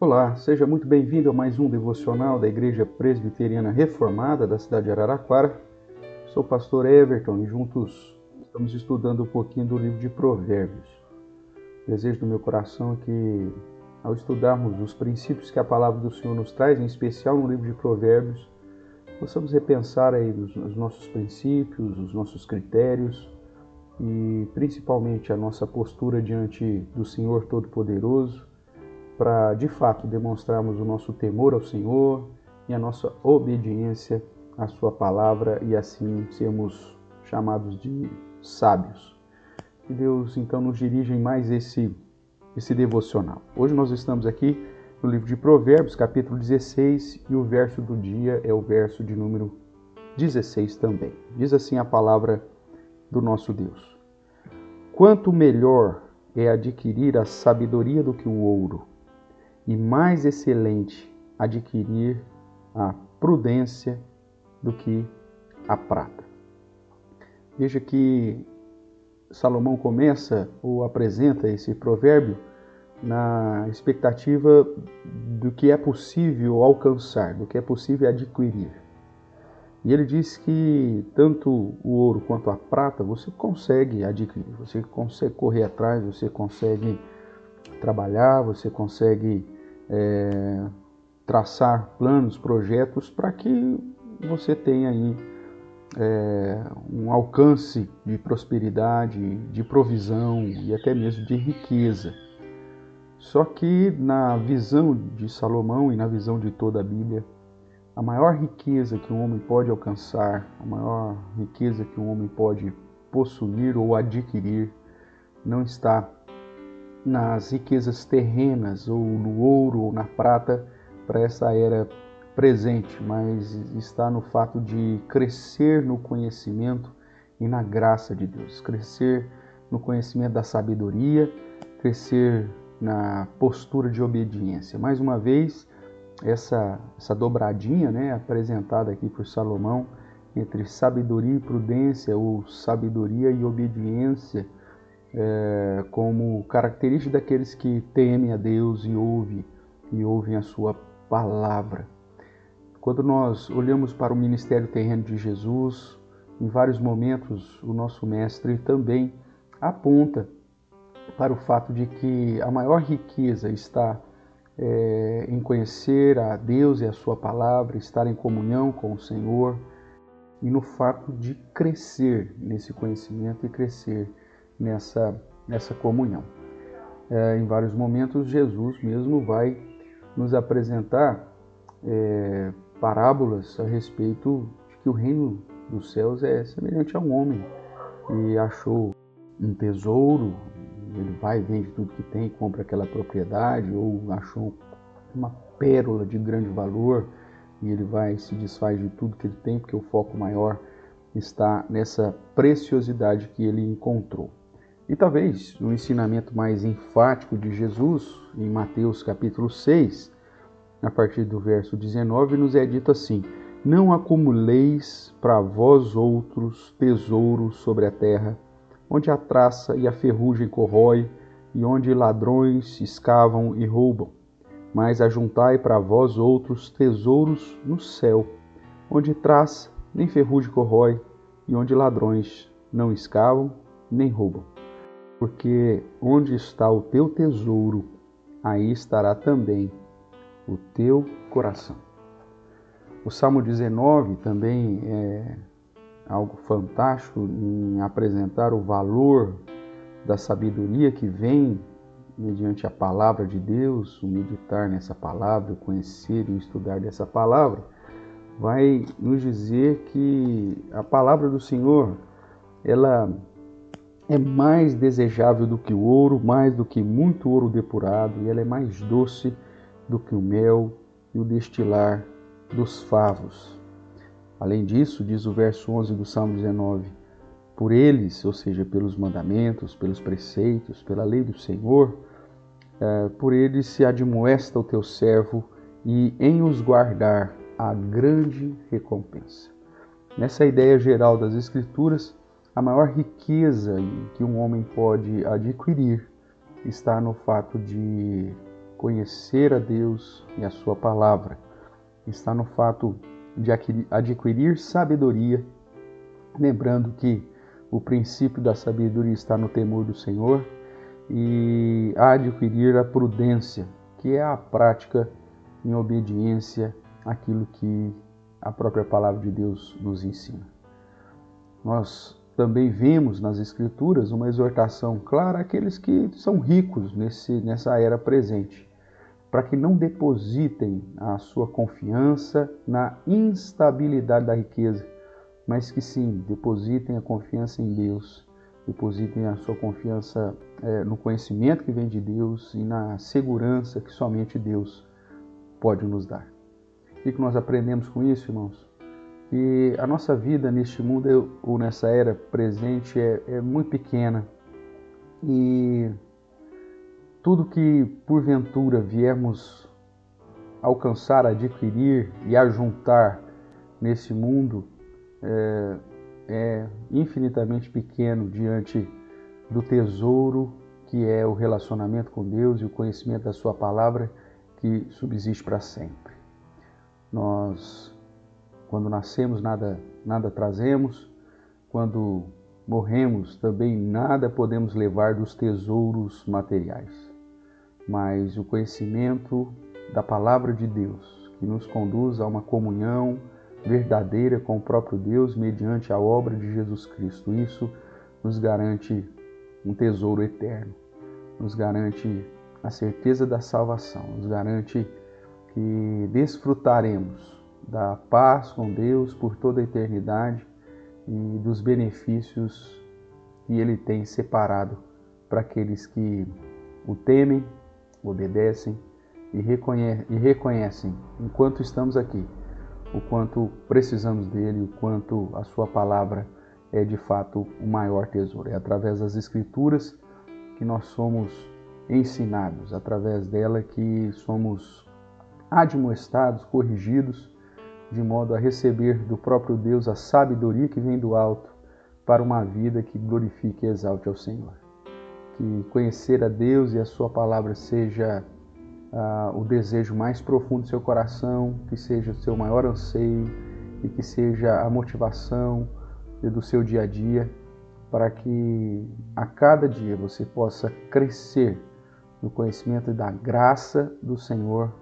Olá, seja muito bem-vindo a mais um devocional da Igreja Presbiteriana Reformada da cidade de Araraquara. Sou o pastor Everton e juntos estamos estudando um pouquinho do livro de Provérbios. O desejo do meu coração é que, ao estudarmos os princípios que a palavra do Senhor nos traz, em especial no livro de Provérbios, possamos repensar aí os, os nossos princípios, os nossos critérios e principalmente a nossa postura diante do Senhor Todo-Poderoso para de fato demonstrarmos o nosso temor ao Senhor e a nossa obediência à Sua palavra e assim sermos chamados de sábios. Que Deus então nos dirija em mais esse, esse devocional. Hoje nós estamos aqui no livro de Provérbios, capítulo 16, e o verso do dia é o verso de número 16 também. Diz assim a palavra do nosso Deus: Quanto melhor é adquirir a sabedoria do que o ouro e mais excelente adquirir a prudência do que a prata. Veja que Salomão começa ou apresenta esse provérbio na expectativa do que é possível alcançar, do que é possível adquirir. E ele diz que tanto o ouro quanto a prata você consegue adquirir, você consegue correr atrás, você consegue trabalhar, você consegue é, traçar planos, projetos para que você tenha aí é, um alcance de prosperidade, de provisão e até mesmo de riqueza. Só que na visão de Salomão e na visão de toda a Bíblia, a maior riqueza que um homem pode alcançar, a maior riqueza que um homem pode possuir ou adquirir, não está nas riquezas terrenas, ou no ouro ou na prata, para essa era presente, mas está no fato de crescer no conhecimento e na graça de Deus, crescer no conhecimento da sabedoria, crescer na postura de obediência. Mais uma vez, essa, essa dobradinha né, apresentada aqui por Salomão entre sabedoria e prudência, ou sabedoria e obediência, é, como característica daqueles que temem a Deus e ouvem, e ouvem a sua palavra. Quando nós olhamos para o ministério terreno de Jesus, em vários momentos o nosso mestre também aponta para o fato de que a maior riqueza está é, em conhecer a Deus e a Sua palavra, estar em comunhão com o Senhor e no fato de crescer nesse conhecimento e crescer nessa, nessa comunhão. É, em vários momentos, Jesus mesmo vai nos apresentar é, parábolas a respeito de que o reino dos céus é semelhante a um homem e achou um tesouro, ele vai, vende tudo que tem, compra aquela propriedade, ou achou uma pérola de grande valor e ele vai se desfaz de tudo que ele tem, porque o foco maior está nessa preciosidade que ele encontrou. E talvez no ensinamento mais enfático de Jesus, em Mateus capítulo 6, a partir do verso 19, nos é dito assim: Não acumuleis para vós outros tesouros sobre a terra, onde a traça e a ferrugem corrói, e onde ladrões escavam e roubam. Mas ajuntai para vós outros tesouros no céu, onde traça nem ferrugem corrói, e onde ladrões não escavam nem roubam porque onde está o teu tesouro, aí estará também o teu coração. O Salmo 19 também é algo fantástico em apresentar o valor da sabedoria que vem mediante a palavra de Deus, o meditar nessa palavra, o conhecer e estudar dessa palavra, vai nos dizer que a palavra do Senhor, ela é mais desejável do que o ouro, mais do que muito ouro depurado, e ela é mais doce do que o mel e o destilar dos favos. Além disso, diz o verso 11 do Salmo 19: Por eles, ou seja, pelos mandamentos, pelos preceitos, pela lei do Senhor, é, por eles se admoesta o teu servo, e em os guardar a grande recompensa. Nessa ideia geral das Escrituras, a maior riqueza que um homem pode adquirir está no fato de conhecer a Deus e a Sua palavra. Está no fato de adquirir sabedoria, lembrando que o princípio da sabedoria está no temor do Senhor e adquirir a prudência, que é a prática em obediência àquilo que a própria palavra de Deus nos ensina. Nós também vemos nas Escrituras uma exortação clara àqueles que são ricos nesse, nessa era presente, para que não depositem a sua confiança na instabilidade da riqueza, mas que sim depositem a confiança em Deus, depositem a sua confiança é, no conhecimento que vem de Deus e na segurança que somente Deus pode nos dar. O que nós aprendemos com isso, irmãos? E a nossa vida neste mundo ou nessa era presente é, é muito pequena. E tudo que porventura viemos alcançar, adquirir e ajuntar nesse mundo é, é infinitamente pequeno diante do tesouro que é o relacionamento com Deus e o conhecimento da Sua palavra que subsiste para sempre. Nós quando nascemos, nada, nada trazemos. Quando morremos, também nada podemos levar dos tesouros materiais. Mas o conhecimento da palavra de Deus, que nos conduz a uma comunhão verdadeira com o próprio Deus mediante a obra de Jesus Cristo. Isso nos garante um tesouro eterno, nos garante a certeza da salvação, nos garante que desfrutaremos da paz com Deus por toda a eternidade e dos benefícios que Ele tem separado para aqueles que o temem, obedecem e, reconhe e reconhecem, enquanto estamos aqui, o quanto precisamos dele, o quanto a Sua palavra é de fato o maior tesouro. É através das Escrituras que nós somos ensinados, através dela que somos admoestados, corrigidos de modo a receber do próprio Deus a sabedoria que vem do alto para uma vida que glorifique e exalte ao Senhor. Que conhecer a Deus e a Sua palavra seja ah, o desejo mais profundo do seu coração, que seja o seu maior anseio e que seja a motivação do seu dia a dia, para que a cada dia você possa crescer no conhecimento da graça do Senhor,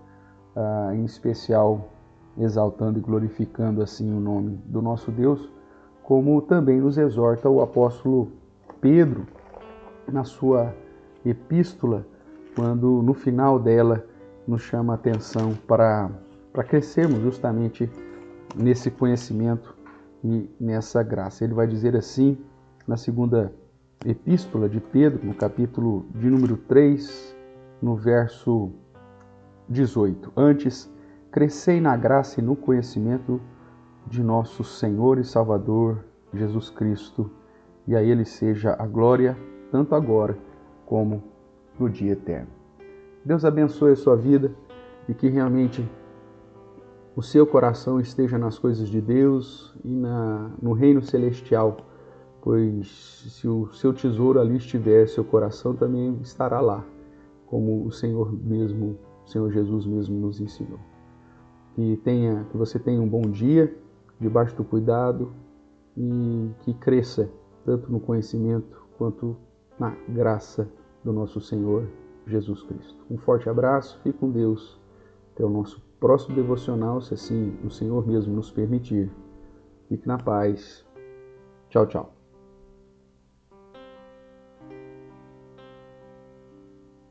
ah, em especial exaltando e glorificando assim o nome do nosso Deus, como também nos exorta o apóstolo Pedro na sua epístola, quando no final dela nos chama a atenção para, para crescermos justamente nesse conhecimento e nessa graça. Ele vai dizer assim na segunda epístola de Pedro, no capítulo de número 3, no verso 18. Antes, crescei na graça e no conhecimento de nosso Senhor e Salvador Jesus Cristo, e a Ele seja a glória, tanto agora como no dia eterno. Deus abençoe a sua vida e que realmente o seu coração esteja nas coisas de Deus e na, no reino celestial, pois se o seu tesouro ali estiver, seu coração também estará lá, como o Senhor mesmo, o Senhor Jesus mesmo nos ensinou que tenha, que você tenha um bom dia debaixo do cuidado e que cresça tanto no conhecimento quanto na graça do nosso Senhor Jesus Cristo. Um forte abraço, fique com Deus. Até o nosso próximo devocional, se assim o Senhor mesmo nos permitir. Fique na paz. Tchau, tchau.